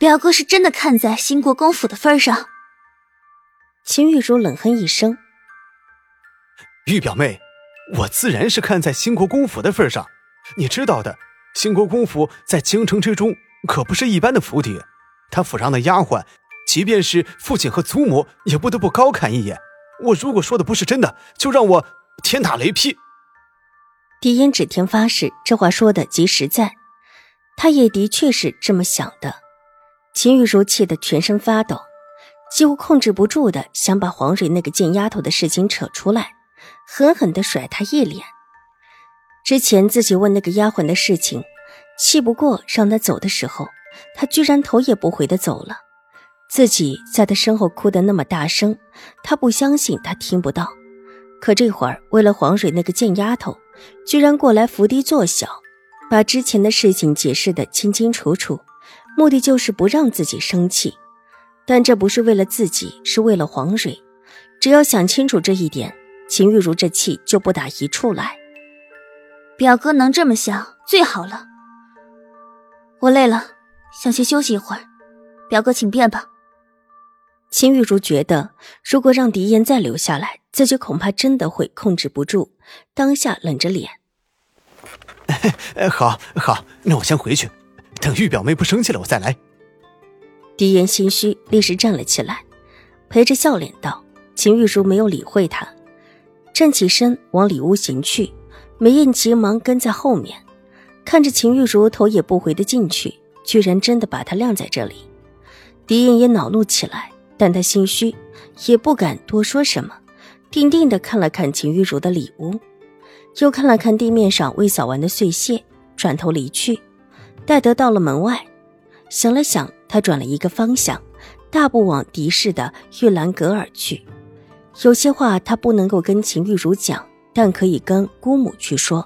表哥是真的看在兴国公府的份上。秦玉茹冷哼一声：“玉表妹，我自然是看在兴国公府的份上。你知道的，兴国公府在京城之中可不是一般的府邸，他府上的丫鬟，即便是父亲和祖母，也不得不高看一眼。我如果说的不是真的，就让我天打雷劈。”狄烟指天发誓，这话说的极实在，他也的确是这么想的。秦玉茹气得全身发抖，几乎控制不住的想把黄蕊那个贱丫头的事情扯出来，狠狠的甩她一脸。之前自己问那个丫鬟的事情，气不过让她走的时候，她居然头也不回的走了。自己在她身后哭得那么大声，她不相信她听不到。可这会儿为了黄蕊那个贱丫头，居然过来伏低作小，把之前的事情解释的清清楚楚。目的就是不让自己生气，但这不是为了自己，是为了黄蕊。只要想清楚这一点，秦玉茹这气就不打一处来。表哥能这么想最好了。我累了，想先休息一会儿。表哥请便吧。秦玉茹觉得，如果让狄言再留下来，自己恐怕真的会控制不住，当下冷着脸。好好，那我先回去。等玉表妹不生气了，我再来。狄言心虚，立时站了起来，陪着笑脸道：“秦玉茹没有理会他，站起身往里屋行去。梅艳急忙跟在后面，看着秦玉茹头也不回的进去，居然真的把她晾在这里。狄言也恼怒起来，但他心虚，也不敢多说什么，定定的看了看秦玉茹的里屋，又看了看地面上未扫完的碎屑，转头离去。戴德到了门外，想了想，他转了一个方向，大步往狄氏的玉兰阁而去。有些话他不能够跟秦玉茹讲，但可以跟姑母去说。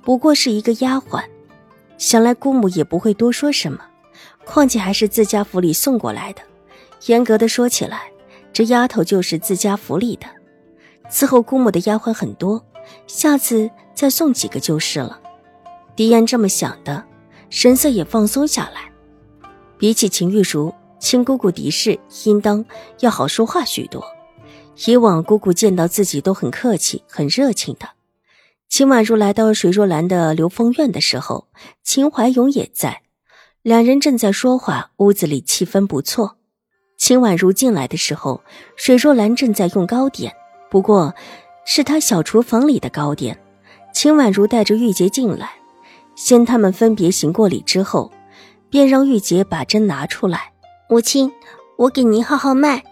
不过是一个丫鬟，想来姑母也不会多说什么。况且还是自家府里送过来的，严格的说起来，这丫头就是自家府里的。伺候姑母的丫鬟很多，下次再送几个就是了。狄言这么想的。神色也放松下来。比起秦玉茹，亲姑姑狄氏应当要好说话许多。以往姑姑见到自己都很客气、很热情的。秦婉如来到水若兰的流风院的时候，秦怀勇也在，两人正在说话，屋子里气氛不错。秦婉如进来的时候，水若兰正在用糕点，不过是她小厨房里的糕点。秦婉如带着玉洁进来。先他们分别行过礼之后，便让玉洁把针拿出来。母亲，我给您号号脉。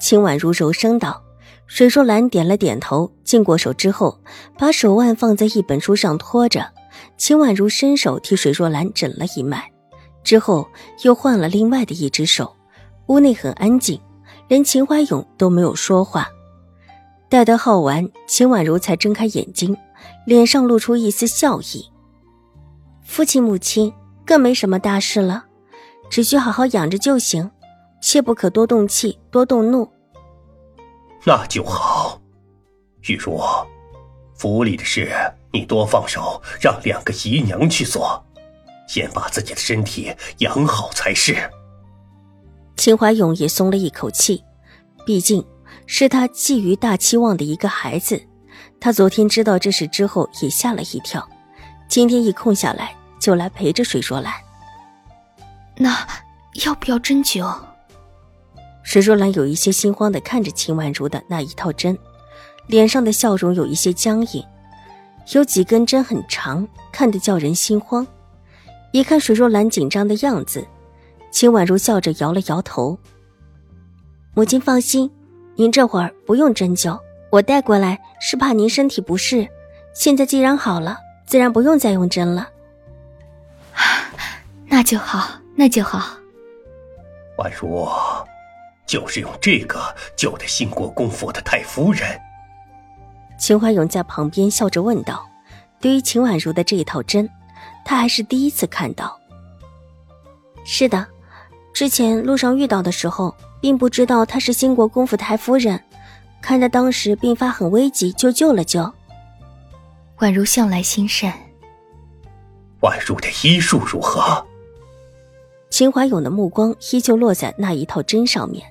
秦婉如柔声道。水若兰点了点头，净过手之后，把手腕放在一本书上托着。秦婉如伸手替水若兰诊了一脉，之后又换了另外的一只手。屋内很安静，连秦怀勇都没有说话。待得号完，秦婉如才睁开眼睛，脸上露出一丝笑意。父亲母亲更没什么大事了，只需好好养着就行，切不可多动气、多动怒。那就好，玉茹，府里的事你多放手，让两个姨娘去做，先把自己的身体养好才是。秦怀勇也松了一口气，毕竟是他寄予大期望的一个孩子。他昨天知道这事之后也吓了一跳，今天一空下来。就来陪着水若兰。那要不要针灸？水若兰有一些心慌的看着秦婉如的那一套针，脸上的笑容有一些僵硬，有几根针很长，看得叫人心慌。一看水若兰紧张的样子，秦婉如笑着摇了摇头：“母亲放心，您这会儿不用针灸，我带过来是怕您身体不适。现在既然好了，自然不用再用针了。” 那就好，那就好。宛如就是用这个救的兴国公府的太夫人。秦怀勇在旁边笑着问道：“对于秦婉如的这一套针，他还是第一次看到。”“是的，之前路上遇到的时候，并不知道她是兴国公府太夫人，看她当时病发很危急，就救了救。”宛如向来心善。宛如的医术如何？秦怀勇的目光依旧落在那一套针上面，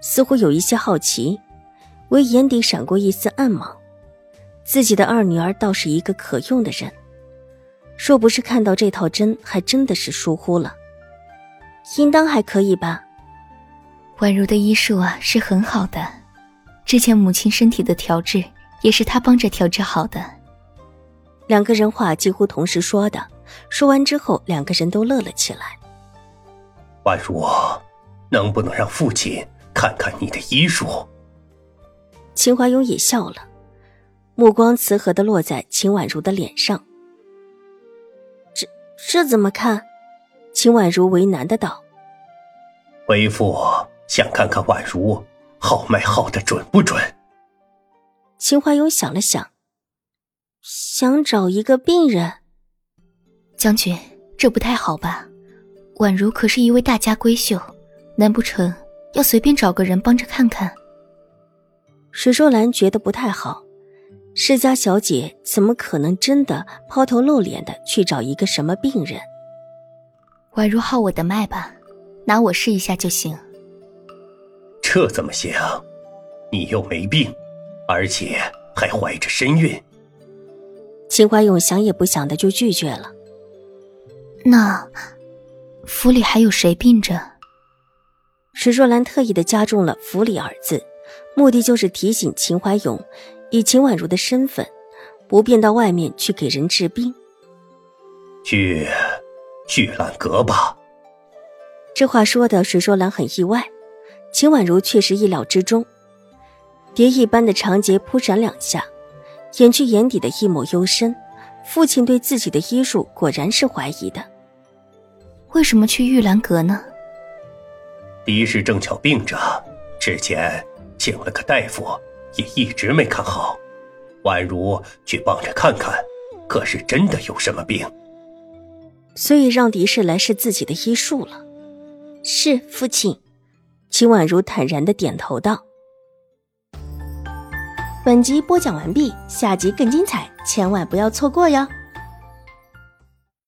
似乎有一些好奇，唯眼底闪过一丝暗芒。自己的二女儿倒是一个可用的人，若不是看到这套针，还真的是疏忽了。应当还可以吧。宛如的医术啊，是很好的。之前母亲身体的调治，也是他帮着调治好的。两个人话几乎同时说的，说完之后，两个人都乐了起来。宛如，能不能让父亲看看你的医术？秦怀勇也笑了。目光慈和的落在秦婉如的脸上。这这怎么看？秦婉如为难的道：“为父想看看婉如号脉号的准不准。”秦怀勇想了想，想找一个病人。将军，这不太好吧？宛如可是一位大家闺秀，难不成要随便找个人帮着看看？水若兰觉得不太好。世家小姐怎么可能真的抛头露脸的去找一个什么病人？宛如号我的脉吧，拿我试一下就行。这怎么行？你又没病，而且还怀着身孕。秦怀勇想也不想的就拒绝了。那府里还有谁病着？史若兰特意的加重了“府里”二字，目的就是提醒秦怀勇。以秦婉如的身份，不便到外面去给人治病。去去兰阁吧。这话说的，水若兰很意外。秦婉如却是意料之中。蝶一般的长睫扑闪两下，掩去眼底的一抹幽深。父亲对自己的医术果然是怀疑的。为什么去玉兰阁呢？狄氏正巧病着，之前请了个大夫。也一直没看好，宛如去帮着看看，可是真的有什么病？所以让狄氏来试自己的医术了。是父亲，秦婉如坦然的点头道。本集播讲完毕，下集更精彩，千万不要错过哟。